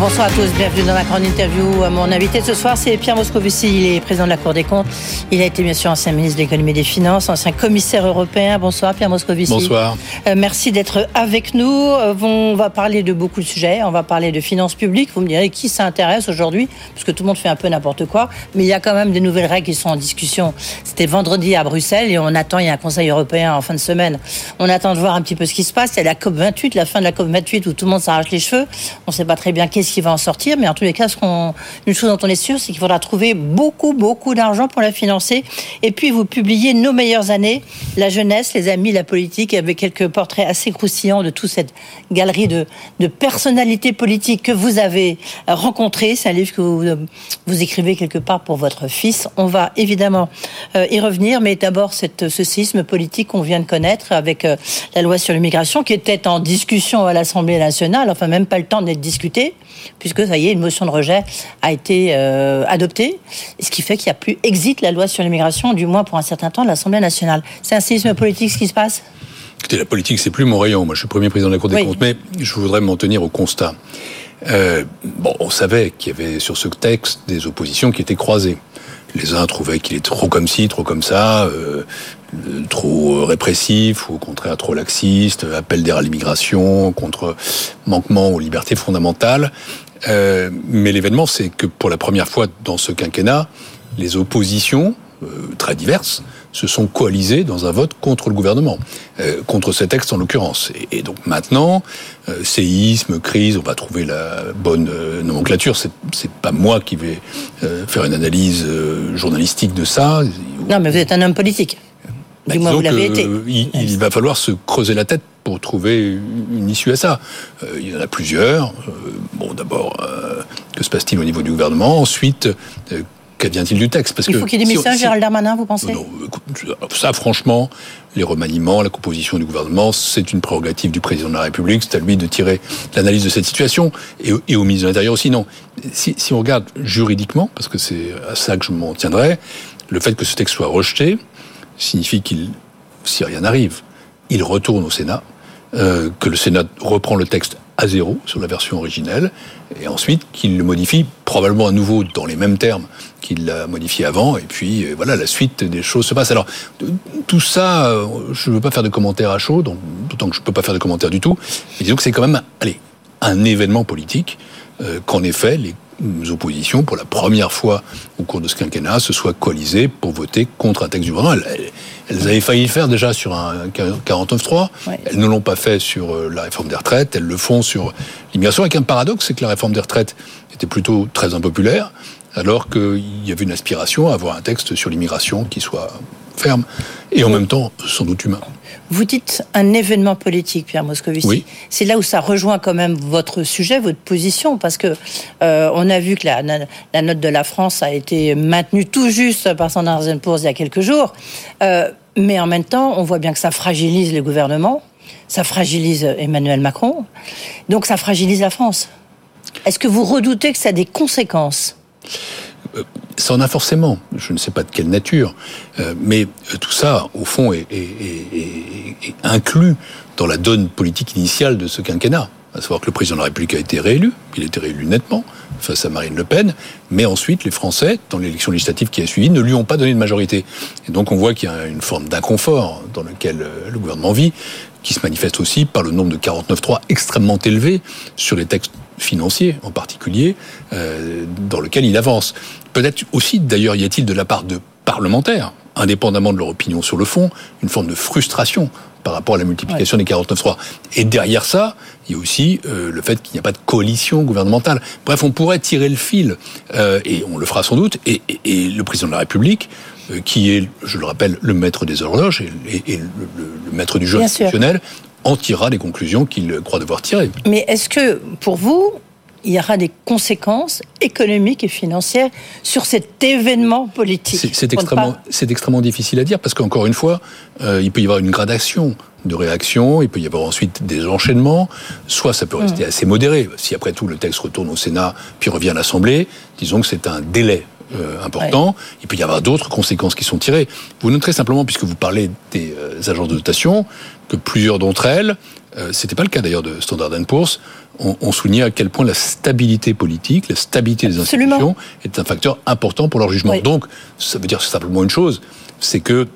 Bonsoir à tous, bienvenue dans la grande interview. Mon invité ce soir, c'est Pierre Moscovici. Il est président de la Cour des comptes. Il a été bien sûr ancien ministre de l'économie et des finances, ancien commissaire européen. Bonsoir Pierre Moscovici. Bonsoir. Euh, merci d'être avec nous. Euh, on va parler de beaucoup de sujets. On va parler de finances publiques. Vous me direz qui s'intéresse aujourd'hui, parce que tout le monde fait un peu n'importe quoi. Mais il y a quand même des nouvelles règles qui sont en discussion. C'était vendredi à Bruxelles et on attend, il y a un Conseil européen en fin de semaine. On attend de voir un petit peu ce qui se passe. Il y a la COP 28, la fin de la COP 28 où tout le monde s'arrache les cheveux. On ne sait pas très bien qu'est-ce qui va en sortir, mais en tous les cas, une chose dont on est sûr, c'est qu'il faudra trouver beaucoup, beaucoup d'argent pour la financer. Et puis, vous publiez Nos meilleures années, la jeunesse, les amis, la politique, avec quelques portraits assez croustillants de toute cette galerie de, personnalités politiques que vous avez rencontrées. C'est un livre que vous, vous, écrivez quelque part pour votre fils. On va évidemment euh, y revenir, mais d'abord, ce séisme politique qu'on vient de connaître avec euh, la loi sur l'immigration qui était en discussion à l'Assemblée nationale, enfin même pas le temps d'être discuté puisque ça y est, une motion de rejet a été euh, adoptée, ce qui fait qu'il n'y a plus exit la loi sur l'immigration, du moins pour un certain temps, de l'Assemblée nationale. C'est un séisme politique ce qui se passe? Écoutez, la politique, c'est plus mon rayon. Moi, je suis premier président de la Cour des comptes, mais je voudrais m'en tenir au constat. Euh, bon, on savait qu'il y avait sur ce texte des oppositions qui étaient croisées. Les uns trouvaient qu'il est trop comme ci, trop comme ça, euh, trop répressif ou au contraire trop laxiste, appel d'air à l'immigration, contre manquement aux libertés fondamentales. Euh, mais l'événement, c'est que pour la première fois dans ce quinquennat, les oppositions, euh, très diverses, se sont coalisées dans un vote contre le gouvernement, euh, contre ce texte en l'occurrence. Et, et, donc maintenant, euh, séisme, crise, on va trouver la bonne euh, nomenclature. C'est, c'est pas moi qui vais faire une analyse journalistique de ça. Non, mais vous êtes un homme politique. Du bah, moins, vous l'avez été. Il, il, va falloir se creuser la tête pour trouver une issue à ça. Euh, il y en a plusieurs. Euh, bon, d'abord, euh, que se passe-t-il au niveau du gouvernement? Ensuite, qu'advient-il du texte Parce Il faut qu'il y ait des messages, si, Gérald Darmanin, vous pensez non, Ça, franchement, les remaniements, la composition du gouvernement, c'est une prérogative du président de la République. C'est à lui de tirer l'analyse de cette situation. Et, et au ministre de l'Intérieur aussi, non. Si, si on regarde juridiquement, parce que c'est à ça que je m'en tiendrai, le fait que ce texte soit rejeté signifie qu'il, si rien n'arrive, il retourne au Sénat, euh, que le Sénat reprend le texte à zéro sur la version originelle, et ensuite qu'il le modifie probablement à nouveau dans les mêmes termes qu'il l'a modifié avant, et puis euh, voilà, la suite des choses se passe. Alors, tout ça, euh, je ne veux pas faire de commentaires à chaud, d'autant que je ne peux pas faire de commentaires du tout, mais disons que c'est quand même, allez, un événement politique, euh, qu'en effet, les oppositions, pour la première fois au cours de ce quinquennat, se soient coalisées pour voter contre un texte du gouvernement. Elles, elles avaient failli le faire déjà sur un 49.3. Ouais. Elles ne l'ont pas fait sur euh, la réforme des retraites. Elles le font sur l'immigration. Avec un paradoxe, c'est que la réforme des retraites était plutôt très impopulaire, alors qu'il y avait une aspiration à avoir un texte sur l'immigration qui soit ferme et en même temps sans doute humain. Vous dites un événement politique, Pierre Moscovici. Oui. C'est là où ça rejoint quand même votre sujet, votre position, parce que euh, on a vu que la, la, note de la France a été maintenue tout juste par Standard Poor's il y a quelques jours, euh, mais en même temps, on voit bien que ça fragilise le gouvernement, ça fragilise Emmanuel Macron, donc ça fragilise la France. Est-ce que vous redoutez que ça a des conséquences? Ça en a forcément, je ne sais pas de quelle nature, euh, mais euh, tout ça, au fond, est, est, est, est, inclus dans la donne politique initiale de ce quinquennat. À savoir que le président de la République a été réélu, il a été réélu nettement face à Marine Le Pen, mais ensuite les Français, dans l'élection législative qui a suivi, ne lui ont pas donné de majorité. Et donc on voit qu'il y a une forme d'inconfort dans lequel le gouvernement vit, qui se manifeste aussi par le nombre de 49.3 extrêmement élevé sur les textes financiers en particulier, euh, dans lequel il avance. Peut-être aussi, d'ailleurs, y a-t-il de la part de parlementaires, indépendamment de leur opinion sur le fond, une forme de frustration par rapport à la multiplication ouais. des 49.3. Et derrière ça, il y a aussi euh, le fait qu'il n'y a pas de coalition gouvernementale. Bref, on pourrait tirer le fil, euh, et on le fera sans doute, et, et, et le président de la République, euh, qui est, je le rappelle, le maître des horloges et, et le, le, le, maître du jeu institutionnel, en tirera les conclusions qu'il croit devoir tirer. Mais est-ce que, pour vous, il y aura des conséquences économiques et financières sur cet événement politique. C'est extrêmement, extrêmement difficile à dire parce qu'encore une fois, euh, il peut y avoir une gradation de réaction, il peut y avoir ensuite des enchaînements, soit ça peut rester mmh. assez modéré. Si après tout le texte retourne au Sénat puis revient à l'Assemblée, disons que c'est un délai euh, important. Il peut y avoir d'autres conséquences qui sont tirées. Vous noterez simplement, puisque vous parlez des euh, agences de notation, que plusieurs d'entre elles, euh, c'était pas le cas d'ailleurs de Standard Poor's, ont, ont, souligné à quel point la stabilité politique, la stabilité des institutions est un facteur important pour leur jugement. Donc, ça veut dire simplement une chose, c'est que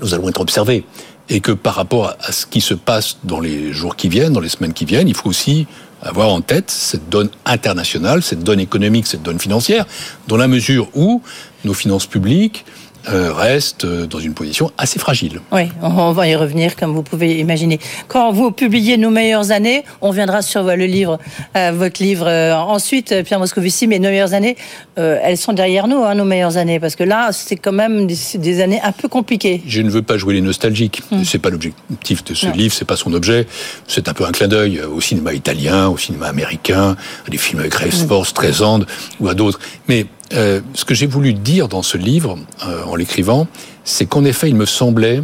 nous allons être observés et que par rapport à ce qui se passe dans les jours qui viennent, dans les semaines qui viennent, il faut aussi avoir en tête cette donne internationale, cette donne économique, cette donne financière, dans la mesure où nos finances publiques, euh, reste euh, dans une position assez fragile. Oui, on va y revenir, comme vous pouvez imaginer. Quand vous publiez Nos meilleures années, on viendra sur le livre, euh, votre livre ensuite, Pierre Moscovici, mais Nos meilleures années, elles sont derrière nous, hein, nos meilleures années, parce que là, c'est quand même des, années un peu compliquées. Je ne veux pas jouer les nostalgiques. Ce hmm. C'est pas l'objectif de ce livre, livre, c'est pas son objet. C'est un peu un clin d'œil au cinéma italien, au cinéma américain, à des films avec Rafe Force, Streisand ou à d'autres. Mais euh, ce que j'ai voulu dire dans ce livre, euh, en l'écrivant, c'est qu'en effet, il me semblait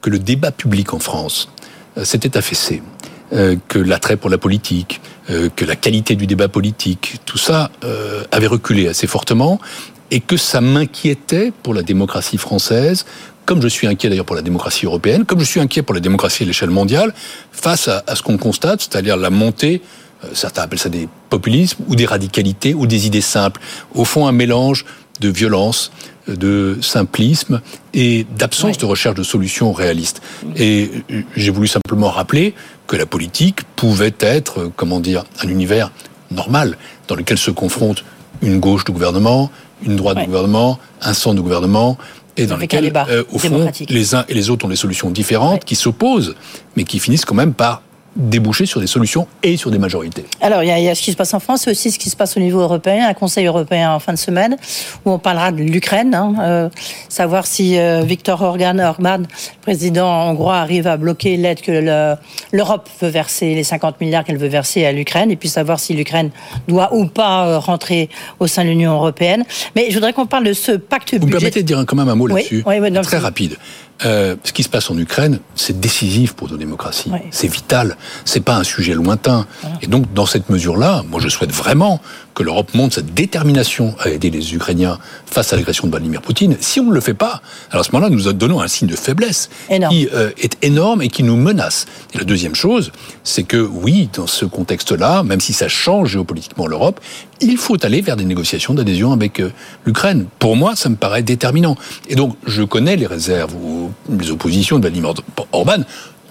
que le débat public en France euh, s'était affaissé, que l'attrait pour la politique, que la qualité du débat politique, tout ça avait reculé assez fortement, et que ça m'inquiétait pour la démocratie française, comme je suis inquiet d'ailleurs pour la démocratie européenne, comme je suis inquiet pour la démocratie à l'échelle mondiale, face à, ce qu'on constate, c'est-à-dire la montée certains appellent ça des populismes ou des radicalités ou des idées simples. Au fond, un mélange de violence, de simplisme et d'absence de recherche de solutions réalistes. Et euh, j'ai voulu simplement rappeler que la politique pouvait être, euh, comment dire, un univers normal dans lequel se confrontent une gauche de gouvernement, une droite de gouvernement, un centre de gouvernement, et dans lequel, au fond, les uns et les autres ont des solutions différentes qui s'opposent, mais qui finissent quand même par déboucher sur des solutions et sur des majorités. Alors, il y, a, ce qui se passe en France, et aussi ce qui se passe au niveau européen, un Conseil européen en fin de semaine, où on parlera de l'Ukraine, hein, euh, savoir si euh, Viktor Orban, Orban, président hongrois, arrive à bloquer l'aide que l'Europe veut verser, les 50 milliards qu'elle veut verser à l'Ukraine, et puis savoir si l'Ukraine doit ou pas euh, rentrer au sein de l'Union européenne. Mais je voudrais qu'on parle de ce pacte Vous me permettez de dire quand même un mot là-dessus oui, oui, Très rapide. Euh, ce qui se passe en Ukraine, c'est décisif pour nos démocraties. C'est vital. C'est pas un sujet lointain. Et donc, dans cette mesure-là, moi, je souhaite vraiment que l'Europe montre sa détermination à aider les Ukrainiens face à l'agression de Vladimir Poutine. Si on ne le fait pas, alors à ce moment-là, nous donnons un signe de faiblesse qui euh, est énorme et qui nous menace. Et la deuxième chose, c'est que oui, dans ce contexte-là, même si ça change géopolitiquement l'Europe, il faut aller vers des négociations d'adhésion avec euh, l'Ukraine. Pour moi, ça me paraît déterminant. Et donc, je connais les réserves ou les oppositions de Vladimir Orban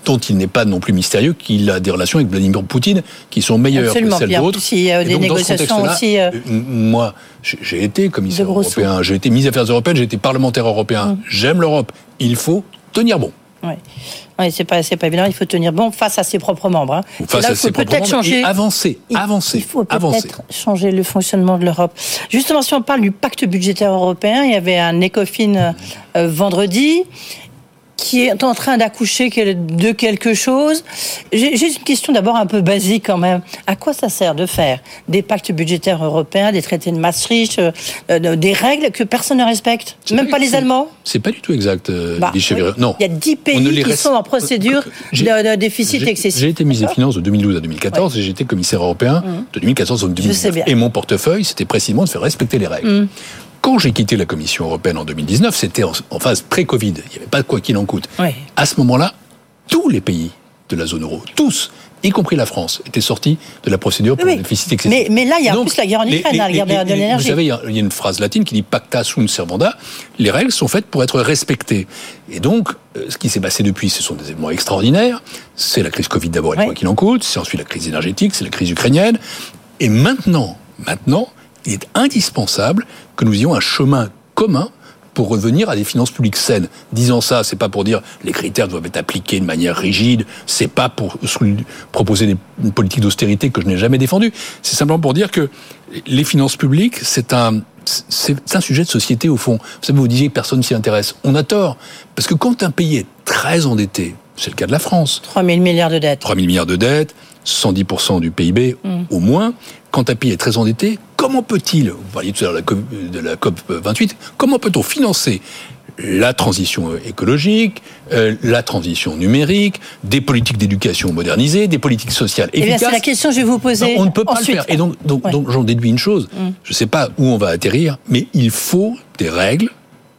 dont il n'est pas non plus mystérieux qu'il a des relations avec Vladimir Poutine qui sont meilleures que celles d'autres. Il y a des négociations aussi. Euh, moi, j'ai été commissaire européen, j'ai été ministre des Affaires européennes, j'ai été parlementaire européen. Mmh. J'aime l'Europe. Il faut tenir bon. Oui. Oui, c'est pas, pas évident. Il faut tenir bon face à ses propres membres. Hein. Face à ses propres membres changer, avancer, avancer. Il faut peut-être changer le fonctionnement de l'Europe. Justement, si on parle du pacte budgétaire européen, il y avait un ECOFIN euh, vendredi qui est en train d'accoucher de quelque chose. J'ai une question d'abord un peu basique quand même. À quoi ça sert de faire des pactes budgétaires européens, des traités de Maastricht, euh, euh, des règles que personne ne respecte Même pas, les Allemands C'est pas du tout exact, euh, bah, Non. Il y a 10 pays qui sont en procédure de, déficit excessif. J'ai été ministre des Finances de 2012 à 2014 et j'ai été commissaire européen mmh. de 2014 à 2019. Et mon portefeuille, c'était précisément de faire respecter les règles. Mmh. Quand j'ai quitté la Commission européenne en 2019, c'était en, phase pré-Covid. Il n'y avait pas de quoi qu'il en coûte. À ce moment-là, tous les pays de la zone euro, tous, y compris la France, étaient sortis de la procédure pour le déficit excessif. Mais, là, il y a en plus la guerre en Ukraine, la guerre de, l'énergie. Vous savez, il y, a, une phrase latine qui dit pacta sunt servanda. Les règles sont faites pour être respectées. Et donc, euh, ce qui s'est passé depuis, ce sont des événements extraordinaires. C'est la crise Covid d'abord et quoi qu'il en coûte. C'est ensuite la crise énergétique, c'est la crise ukrainienne. Et maintenant, maintenant, il est indispensable que nous ayons un chemin commun pour revenir à des finances publiques saines. Disant ça, c'est pas pour dire les critères doivent être appliqués de manière rigide, c'est pas pour proposer une politique d'austérité que je n'ai jamais défendue. C'est simplement pour dire que les finances publiques, c'est un c'est un sujet de société au fond. Vous savez, vous disiez que personne s'y intéresse. On a tort. Parce que quand un pays est très endetté, c'est le cas de la France. 3 000 milliards de dettes. 3 000 milliards de dettes, 110% du PIB mm. au moins. Quand un pays est très endetté, comment peut-il, vous parliez tout à l'heure de la COP 28, comment peut-on financer la transition écologique, euh, la transition numérique, des politiques d'éducation modernisées, des politiques sociales eh efficaces. c'est la question que je vais vous poser. on ne peut pas le faire. Et donc, donc, j'en déduis une chose. Mm. Je ne sais pas où on va atterrir, mais il faut des règles,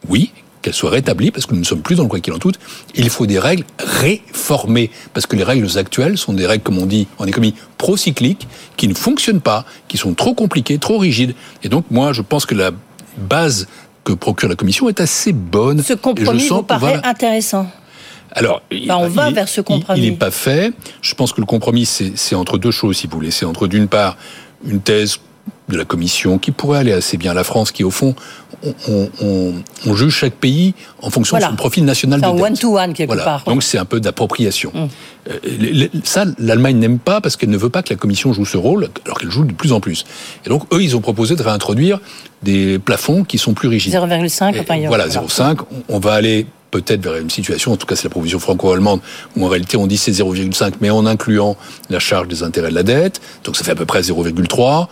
oui, qu'elles soient rétablies, parce que nous ne sommes plus dans le quoi qu'il en toute. Il faut des règles réformées, parce que les règles actuelles sont des règles, comme on dit en économie, procycliques, qui ne fonctionnent pas, qui sont trop compliquées, trop rigides. Et donc, moi, je pense que la base que procure la Commission est assez bonne. Ce compromis vous paraît intéressant alors, on va vers ce compromis. Il n'est pas fait. Je pense que le compromis, c'est entre deux choses, si vous voulez. C'est entre, d'une part, une thèse de la Commission qui pourrait aller assez bien. La France, qui au fond, on, juge chaque pays en fonction de son profil national de dette. one to one quelque part. Donc c'est un peu d'appropriation. Mm. Euh, ça, l'Allemagne n'aime pas parce qu'elle ne veut pas que la Commission joue ce rôle, alors qu'elle joue de plus en plus. Et donc eux, ils ont proposé de réintroduire des plafonds qui sont plus rigides. 0,5. Enfin, voilà, 0,5. On va aller peut-être vers une situation, en tout cas c'est la proposition franco-allemande, où en réalité on dit c'est 0,5, mais en incluant la charge des intérêts de la dette, donc ça fait à peu près 0,3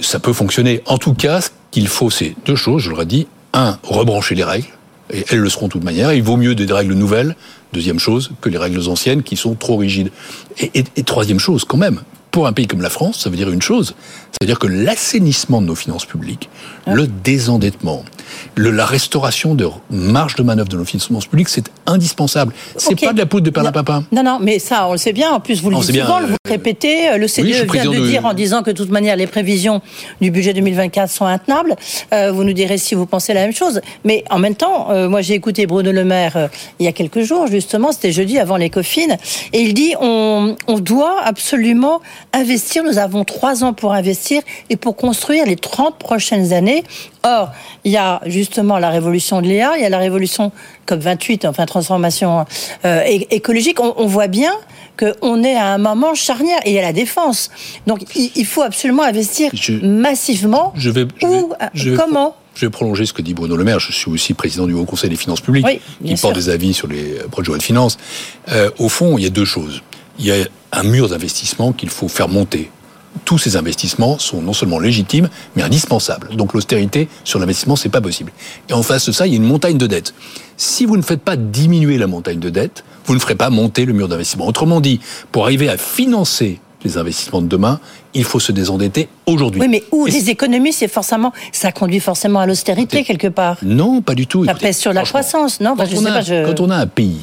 ça peut fonctionner. En tout cas, ce qu'il faut, c'est deux choses, je l'aurais dit. Un, rebrancher les règles, et elles le seront de toute manière. Il vaut mieux des règles nouvelles, deuxième chose, que les règles anciennes qui sont trop rigides. Et troisième chose, quand même, pour un pays comme la France, ça veut dire une chose, c'est-à-dire que l'assainissement de nos finances publiques, ah. le désendettement, le, la restauration de marge de manœuvre de nos finances publiques, c'est indispensable. C'est pas de la poudre de perlimpinpin. Non, non, mais ça, on le sait bien. En plus, vous le dites souvent, vous le euh, répétez. Euh, le CDE vient de, dire en disant que de toute manière, les prévisions du budget 2024 sont intenables. Euh, vous nous direz si vous pensez la même chose. Mais en même temps, moi, j'ai écouté Bruno Le Maire il y a quelques jours, justement, c'était jeudi avant les coffines, et il dit on, on doit absolument investir. Nous avons trois ans pour investir et pour construire les 30 prochaines années. Or, il y a justement la révolution de l'EA, il y a la révolution COP28, enfin transformation euh, écologique. On, voit bien qu'on est à un moment charnière et il y a la défense. Donc, il, faut absolument investir massivement. Je vais, comment je vais prolonger ce que dit Bruno Le Maire. Je suis aussi président du Haut Conseil des finances publiques, qui porte des avis sur les projets de finances. Euh, au fond, il y a deux choses il y a un mur d'investissement qu'il faut faire monter. Tous ces investissements sont non seulement légitimes, mais indispensables. Donc l'austérité sur l'investissement, c'est pas possible. Et en face de ça, il y a une montagne de dettes. Si vous ne faites pas diminuer la montagne de dettes, vous ne ferez pas monter le mur d'investissement. Autrement dit, pour arriver à financer les investissements de demain, il faut se désendetter aujourd'hui. Oui, mais où les économies, c'est forcément, ça conduit forcément à l'austérité quelque part. Non, pas du tout. Ça pèse sur la croissance, non quand, on a un pays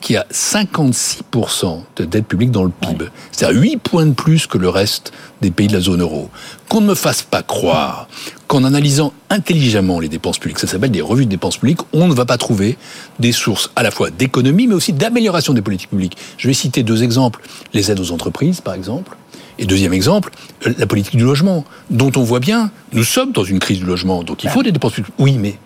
qui a 56% de dette publique dans le PIB. C'est-à-dire 8 points de plus que le reste des pays de la zone euro. Qu'on ne me fasse pas croire qu'en analysant intelligemment les dépenses publiques, ça s'appelle des revues de dépenses publiques, on ne va pas trouver des sources à la fois d'économie, mais aussi d'amélioration des politiques publiques. Je vais citer deux exemples. Les aides aux entreprises, par exemple. Et deuxième exemple, la politique du logement, dont on voit bien, nous sommes dans une crise du logement, donc il faut des dépenses publiques. Oui, mais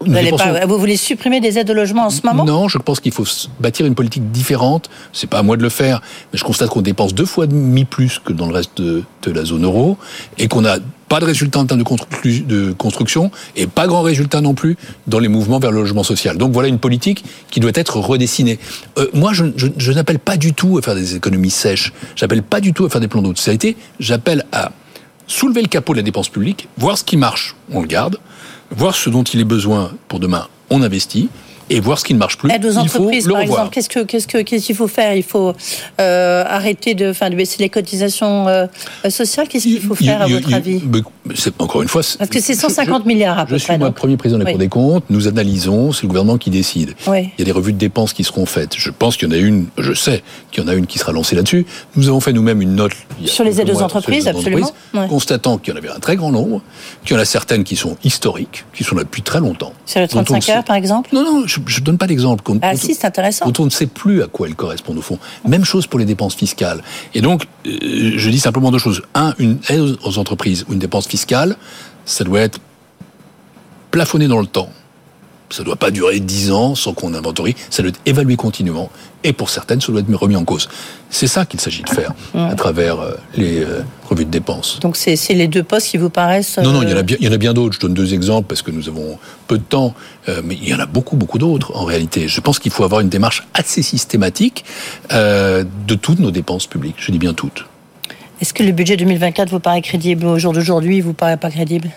vous, voulez supprimer des aides au logement en ce moment? Non, je pense qu'il faut bâtir une politique différente. C'est pas à moi de le faire, mais je constate qu'on dépense deux fois demi plus que dans le reste de, la zone euro et qu'on n'a pas de résultats en termes de, construction et pas grand résultat non plus dans les mouvements vers le logement social. Donc voilà une politique qui doit être redessinée. Euh, moi, je, je n'appelle pas du tout à faire des économies sèches. J'appelle pas du tout à faire des plans d'austérité. J'appelle à soulever le capot de la dépense publique, voir ce qui marche, on le garde voir ce dont il est besoin pour demain, on investit et voir ce qui ne marche plus. Aide aux entreprises, par exemple. Qu'est-ce qu'il qu'est-ce que, qu'est-ce qu'il faut faire? Il faut euh, arrêter de, enfin, de baisser les cotisations euh, sociales. Qu'est-ce qu'il faut faire, à votre avis? Encore une fois. Parce que c'est 150 milliards à peu près. Je suis moi premier président de la Cour des comptes. Nous analysons, c'est le gouvernement qui décide. Il y a des revues de dépenses qui seront faites. Je pense qu'il y en a une, je sais qu'il y en a une qui sera lancée là-dessus. Nous avons fait nous-mêmes une note. Sur les aides aux entreprises, absolument. Constatant qu'il y en avait un très grand nombre, qu'il y en a certaines qui sont historiques, qui sont là depuis très longtemps. Sur les 35 heures, par exemple? Non, non, je ne donne pas d'exemple. Ah si, c'est intéressant. on ne sait plus à quoi elles correspondent au fond. Même chose pour les dépenses fiscales. Et donc, euh, je dis simplement deux choses. Un, une aide aux entreprises ou une dépense fiscale, ça doit être plafonné dans le temps. Ça ne doit pas durer dix ans sans qu'on inventorie. Ça doit être évalué continuellement. Et pour certaines, ça doit être remis en cause. C'est ça qu'il s'agit de faire à travers euh, les euh, revues de dépenses. Donc c'est les deux postes qui vous paraissent... Non, non, il y en a bien, il y en a bien d'autres. Je donne deux exemples parce que nous avons peu de temps. Euh, mais il y en a beaucoup, beaucoup d'autres en réalité. Je pense qu'il faut avoir une démarche assez systématique de toutes nos dépenses publiques. Je dis bien toutes. Est-ce que le budget 2024 vous paraît crédible au jour d'aujourd'hui vous paraît pas crédible?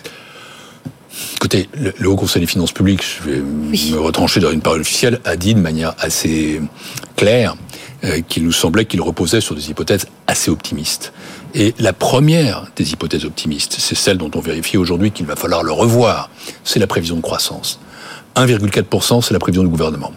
Écoutez, le, Haut Conseil des finances publiques, je vais me retrancher dans une parole officielle, a dit de manière assez claire euh, qu'il nous semblait qu'il reposait sur des hypothèses assez optimistes. Et la première des hypothèses optimistes, c'est celle dont on vérifie aujourd'hui qu'il va falloir le revoir, c'est la prévision de croissance. 1,4%, c'est la prévision du gouvernement.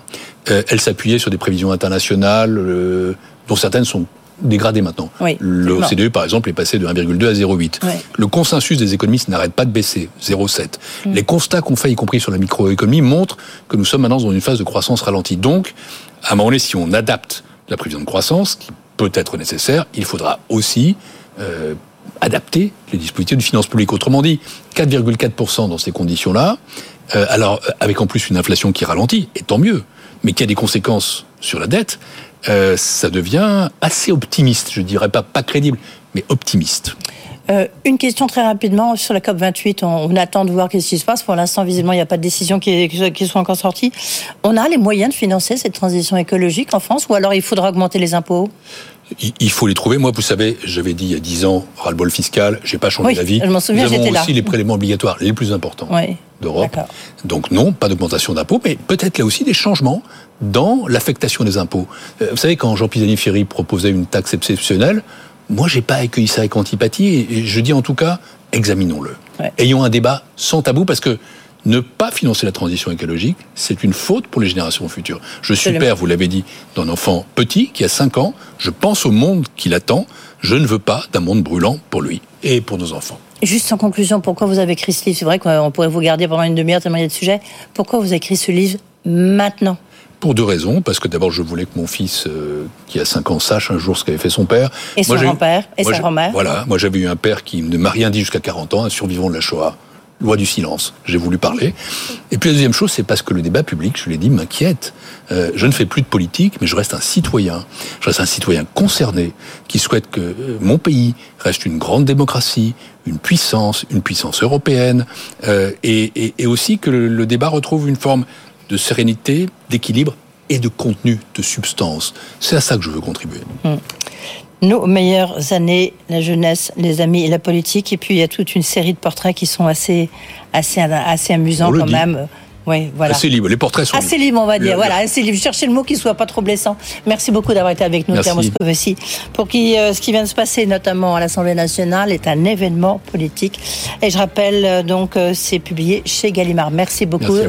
Euh, elle s'appuyait sur des prévisions internationales, euh, dont certaines sont dégradées maintenant. le OCDE, par exemple, est passé de 1,2 à 0,8. Le consensus des économistes n'arrête pas de baisser, 0,7. Mm. Les constats qu'on fait, y compris sur la microéconomie, montrent que nous sommes maintenant dans une phase de croissance ralentie. Donc, à un moment donné, si on adapte la prévision de croissance, qui peut être nécessaire, il faudra aussi euh, adapter les dispositifs de finances publiques. Autrement dit, 4,4% dans ces conditions-là, euh, alors avec en plus une inflation qui ralentit, et tant mieux, mais qui a des conséquences sur la dette, euh, ça devient assez optimiste. Je dirais pas pas crédible, mais optimiste. Euh, une question très rapidement sur la COP 28. On, attend de voir ce qui se passe. Pour l'instant, visiblement, il n'y a pas de décision qui, qui, soit encore sortie. On a les moyens de financer cette transition écologique en France, ou alors il faudra augmenter les impôts? Il faut les trouver. Moi, vous savez, j'avais dit il y a 10 ans, ras-le-bol fiscal, j'ai pas changé oui, d'avis. Je m'en souviens, Nous avons aussi les prélèvements obligatoires les plus importants d'Europe. Donc non, pas d'augmentation d'impôts, mais peut-être là aussi des changements dans l'affectation des impôts. Euh, vous savez, quand Jean Pisani-Ferry proposait une taxe exceptionnelle, moi, j'ai pas accueilli ça avec antipathie, et je dis en tout cas, examinons-le. Ayons un débat sans tabou, parce que ne pas financer la transition écologique, c'est une faute pour les générations futures. Je suis père, vous l'avez dit, d'un enfant petit qui a 5 ans. Je pense au monde qui l'attend. Je ne veux pas d'un monde brûlant pour lui et pour nos enfants. Juste en conclusion, pourquoi vous avez écrit ce livre? C'est vrai qu'on pourrait vous garder pendant une demi-heure tellement il y a de sujets. Pourquoi vous avez écrit ce livre maintenant? Pour deux raisons. Parce que d'abord, je voulais que mon fils, euh, qui a 5 ans, sache un jour ce qu'avait fait son père. Et son grand-père, et sa grand-mère. Voilà, moi j'avais eu un père qui ne m'a rien dit jusqu'à 40 ans, un survivant de la Shoah loi du silence. J'ai voulu parler. Et puis la deuxième chose, c'est parce que le débat public, je l'ai dit, m'inquiète. Euh, je ne fais plus de politique, mais je reste un citoyen. Je reste un citoyen concerné qui souhaite que euh, mon pays reste une grande démocratie, une puissance, une puissance européenne, euh, et, et, aussi que le, débat retrouve une forme de sérénité, d'équilibre et de contenu, de substance. C'est à ça que je veux contribuer. Hum nos meilleures années, la jeunesse, les amis et la politique. Et puis il y a toute une série de portraits qui sont assez, assez, assez amusants quand même. Oui, voilà. Assez libre. Les portraits sont assez libres, on va dire. Voilà, assez libre. Cherchez le mot qui soit pas trop blessant. Merci beaucoup d'avoir été avec nous, Pierre Moscovici. Pour qui euh, ce qui vient de se passer, notamment à l'Assemblée nationale, est un événement politique. Et je rappelle euh, donc, euh, c'est publié chez Gallimard. Merci beaucoup.